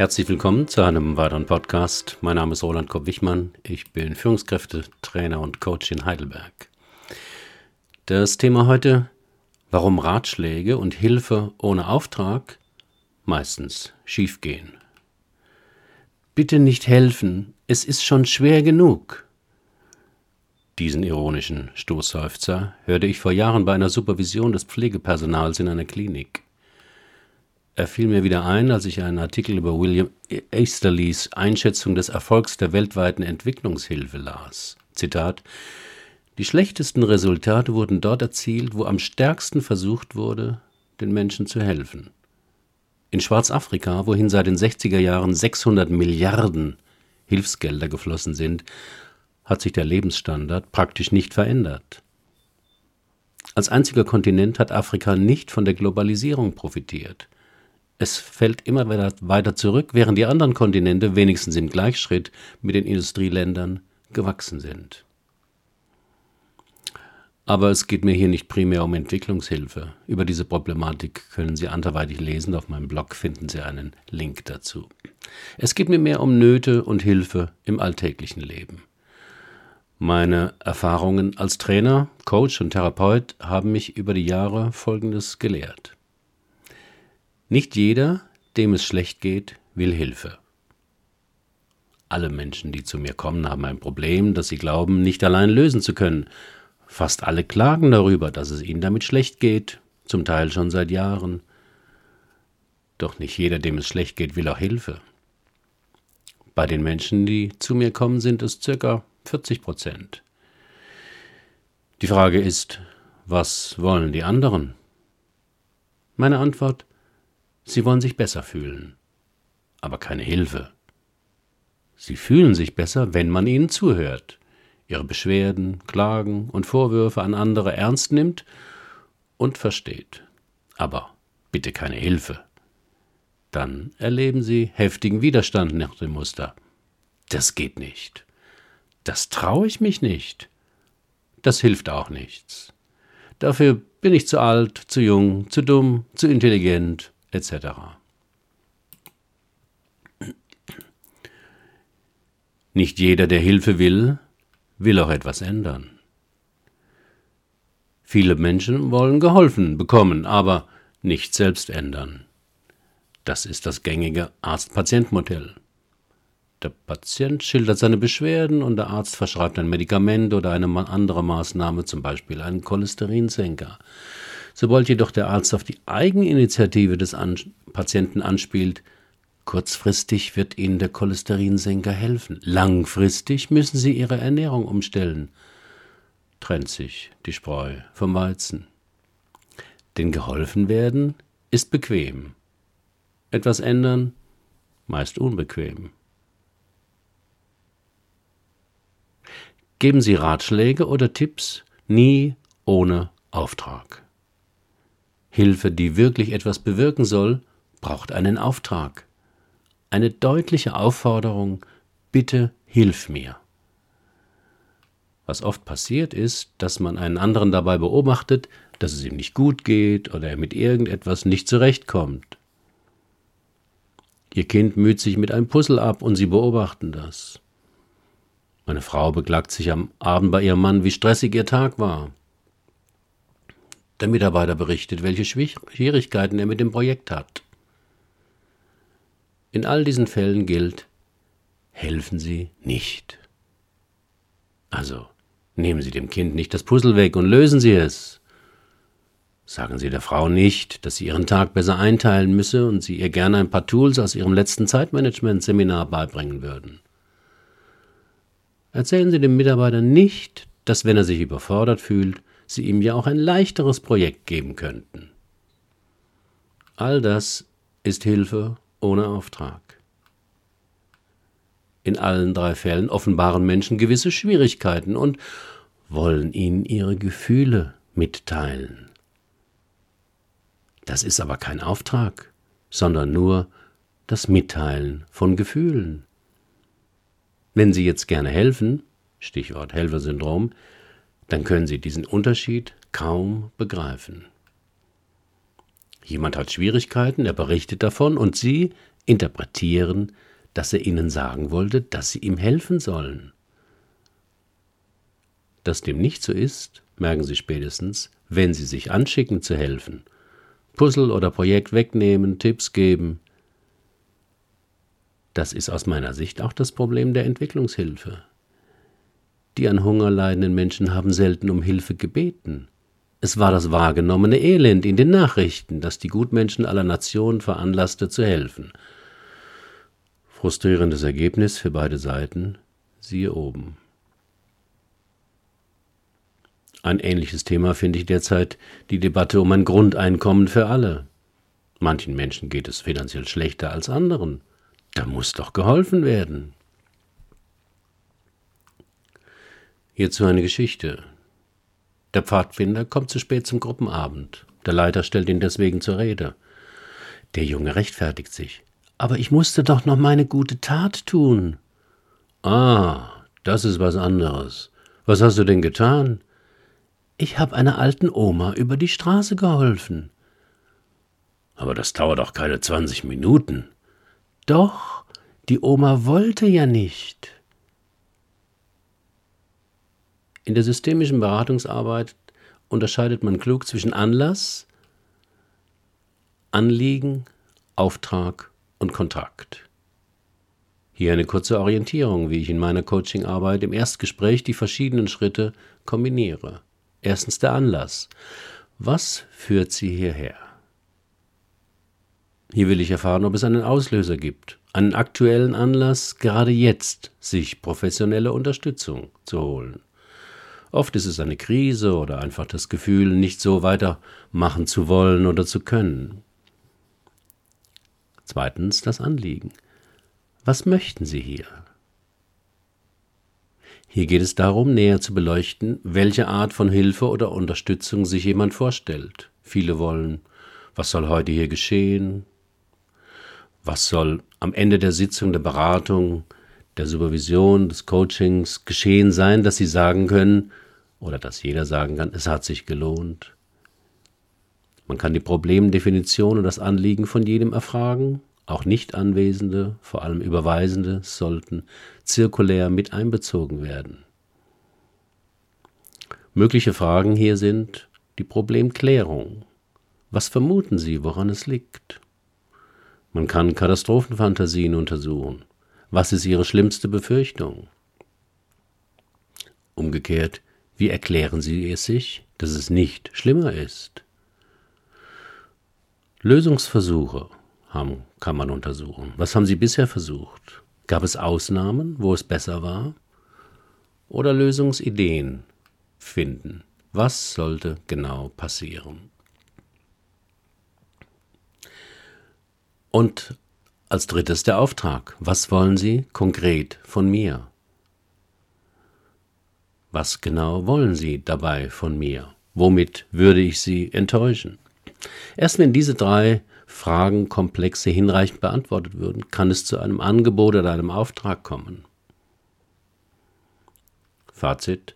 Herzlich willkommen zu einem weiteren Podcast. Mein Name ist Roland Kopp-Wichmann. Ich bin Führungskräftetrainer und Coach in Heidelberg. Das Thema heute, warum Ratschläge und Hilfe ohne Auftrag meistens schiefgehen. Bitte nicht helfen, es ist schon schwer genug. Diesen ironischen Stoßseufzer hörte ich vor Jahren bei einer Supervision des Pflegepersonals in einer Klinik. Er fiel mir wieder ein, als ich einen Artikel über William Easterlys Einschätzung des Erfolgs der weltweiten Entwicklungshilfe las. Zitat Die schlechtesten Resultate wurden dort erzielt, wo am stärksten versucht wurde, den Menschen zu helfen. In Schwarzafrika, wohin seit den 60er Jahren 600 Milliarden Hilfsgelder geflossen sind, hat sich der Lebensstandard praktisch nicht verändert. Als einziger Kontinent hat Afrika nicht von der Globalisierung profitiert. Es fällt immer weiter zurück, während die anderen Kontinente wenigstens im Gleichschritt mit den Industrieländern gewachsen sind. Aber es geht mir hier nicht primär um Entwicklungshilfe. Über diese Problematik können Sie anderweitig lesen. Auf meinem Blog finden Sie einen Link dazu. Es geht mir mehr um Nöte und Hilfe im alltäglichen Leben. Meine Erfahrungen als Trainer, Coach und Therapeut haben mich über die Jahre Folgendes gelehrt. Nicht jeder, dem es schlecht geht, will Hilfe. Alle Menschen, die zu mir kommen, haben ein Problem, das sie glauben, nicht allein lösen zu können. Fast alle klagen darüber, dass es ihnen damit schlecht geht, zum Teil schon seit Jahren. Doch nicht jeder, dem es schlecht geht, will auch Hilfe. Bei den Menschen, die zu mir kommen, sind es circa 40 Prozent. Die Frage ist, was wollen die anderen? Meine Antwort, sie wollen sich besser fühlen, aber keine Hilfe. Sie fühlen sich besser, wenn man ihnen zuhört, ihre Beschwerden, Klagen und Vorwürfe an andere ernst nimmt und versteht. Aber bitte keine Hilfe. Dann erleben sie heftigen Widerstand nach dem Muster. Das geht nicht. Das traue ich mich nicht. Das hilft auch nichts. Dafür bin ich zu alt, zu jung, zu dumm, zu intelligent, etc. Nicht jeder, der Hilfe will, will auch etwas ändern. Viele Menschen wollen geholfen bekommen, aber nicht selbst ändern. Das ist das gängige Arzt-Patient-Modell. Der Patient schildert seine Beschwerden und der Arzt verschreibt ein Medikament oder eine andere Maßnahme, zum Beispiel einen Cholesterinsenker. Sobald jedoch der Arzt auf die Eigeninitiative des An Patienten anspielt, kurzfristig wird Ihnen der Cholesterinsenker helfen. Langfristig müssen Sie Ihre Ernährung umstellen. Trennt sich die Spreu vom Weizen. Denn geholfen werden ist bequem. Etwas ändern meist unbequem. Geben Sie Ratschläge oder Tipps nie ohne Auftrag. Hilfe, die wirklich etwas bewirken soll, braucht einen Auftrag. Eine deutliche Aufforderung, bitte hilf mir. Was oft passiert ist, dass man einen anderen dabei beobachtet, dass es ihm nicht gut geht oder er mit irgendetwas nicht zurechtkommt. Ihr Kind müht sich mit einem Puzzle ab und Sie beobachten das. Meine Frau beklagt sich am Abend bei ihrem Mann, wie stressig ihr Tag war. Der Mitarbeiter berichtet, welche Schwierigkeiten er mit dem Projekt hat. In all diesen Fällen gilt, helfen Sie nicht. Also, nehmen Sie dem Kind nicht das Puzzle weg und lösen Sie es. Sagen Sie der Frau nicht, dass sie ihren Tag besser einteilen müsse und Sie ihr gerne ein paar Tools aus Ihrem letzten Zeitmanagement-Seminar beibringen würden. Erzählen Sie dem Mitarbeiter nicht, dass wenn er sich überfordert fühlt, Sie ihm ja auch ein leichteres Projekt geben könnten. All das ist Hilfe ohne Auftrag. In allen drei Fällen offenbaren Menschen gewisse Schwierigkeiten und wollen ihnen ihre Gefühle mitteilen. Das ist aber kein Auftrag, sondern nur das Mitteilen von Gefühlen. Wenn Sie jetzt gerne helfen, Stichwort Helfersyndrom, dann können Sie diesen Unterschied kaum begreifen. Jemand hat Schwierigkeiten, er berichtet davon und Sie interpretieren, dass er ihnen sagen wollte, dass sie ihm helfen sollen. Dass dem nicht so ist, merken Sie spätestens, wenn Sie sich anschicken zu helfen. Puzzle oder Projekt wegnehmen, Tipps geben. Das ist aus meiner Sicht auch das Problem der Entwicklungshilfe. Die an Hunger leidenden Menschen haben selten um Hilfe gebeten. Es war das wahrgenommene Elend in den Nachrichten, das die Gutmenschen aller Nationen veranlasste zu helfen. Frustrierendes Ergebnis für beide Seiten, siehe oben. Ein ähnliches Thema finde ich derzeit die Debatte um ein Grundeinkommen für alle. Manchen Menschen geht es finanziell schlechter als anderen. Da muss doch geholfen werden. Hierzu eine Geschichte. Der Pfadfinder kommt zu spät zum Gruppenabend. Der Leiter stellt ihn deswegen zur Rede. Der Junge rechtfertigt sich. Aber ich musste doch noch meine gute Tat tun. Ah, das ist was anderes. Was hast du denn getan? Ich habe einer alten Oma über die Straße geholfen. Aber das dauert doch keine zwanzig Minuten. Doch, die Oma wollte ja nicht. In der systemischen Beratungsarbeit unterscheidet man klug zwischen Anlass, Anliegen, Auftrag und Kontrakt. Hier eine kurze Orientierung, wie ich in meiner Coachingarbeit im Erstgespräch die verschiedenen Schritte kombiniere. Erstens der Anlass. Was führt Sie hierher? Hier will ich erfahren, ob es einen Auslöser gibt, einen aktuellen Anlass, gerade jetzt sich professionelle Unterstützung zu holen. Oft ist es eine Krise oder einfach das Gefühl, nicht so weitermachen zu wollen oder zu können. Zweitens das Anliegen. Was möchten Sie hier? Hier geht es darum, näher zu beleuchten, welche Art von Hilfe oder Unterstützung sich jemand vorstellt. Viele wollen, was soll heute hier geschehen? Was soll am Ende der Sitzung der Beratung, der Supervision, des Coachings geschehen sein, dass sie sagen können, oder dass jeder sagen kann, es hat sich gelohnt. Man kann die Problemdefinition und das Anliegen von jedem erfragen auch Nicht-Anwesende, vor allem Überweisende, sollten zirkulär mit einbezogen werden. Mögliche Fragen hier sind die Problemklärung. Was vermuten Sie, woran es liegt? Man kann Katastrophenfantasien untersuchen. Was ist Ihre schlimmste Befürchtung? Umgekehrt, wie erklären Sie es sich, dass es nicht schlimmer ist? Lösungsversuche haben, kann man untersuchen. Was haben Sie bisher versucht? Gab es Ausnahmen, wo es besser war? Oder Lösungsideen finden? Was sollte genau passieren? Und als drittes der Auftrag. Was wollen Sie konkret von mir? Was genau wollen Sie dabei von mir? Womit würde ich Sie enttäuschen? Erst wenn diese drei Fragenkomplexe hinreichend beantwortet würden, kann es zu einem Angebot oder einem Auftrag kommen. Fazit.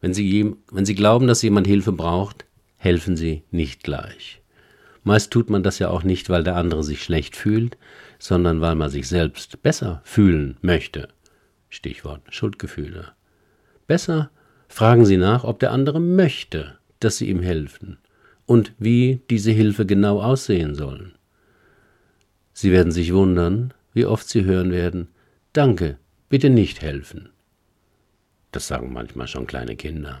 Wenn Sie, wenn Sie glauben, dass jemand Hilfe braucht, helfen Sie nicht gleich. Meist tut man das ja auch nicht, weil der andere sich schlecht fühlt, sondern weil man sich selbst besser fühlen möchte. Stichwort Schuldgefühle. Besser fragen Sie nach, ob der andere möchte, dass Sie ihm helfen und wie diese Hilfe genau aussehen soll. Sie werden sich wundern, wie oft Sie hören werden, Danke, bitte nicht helfen. Das sagen manchmal schon kleine Kinder.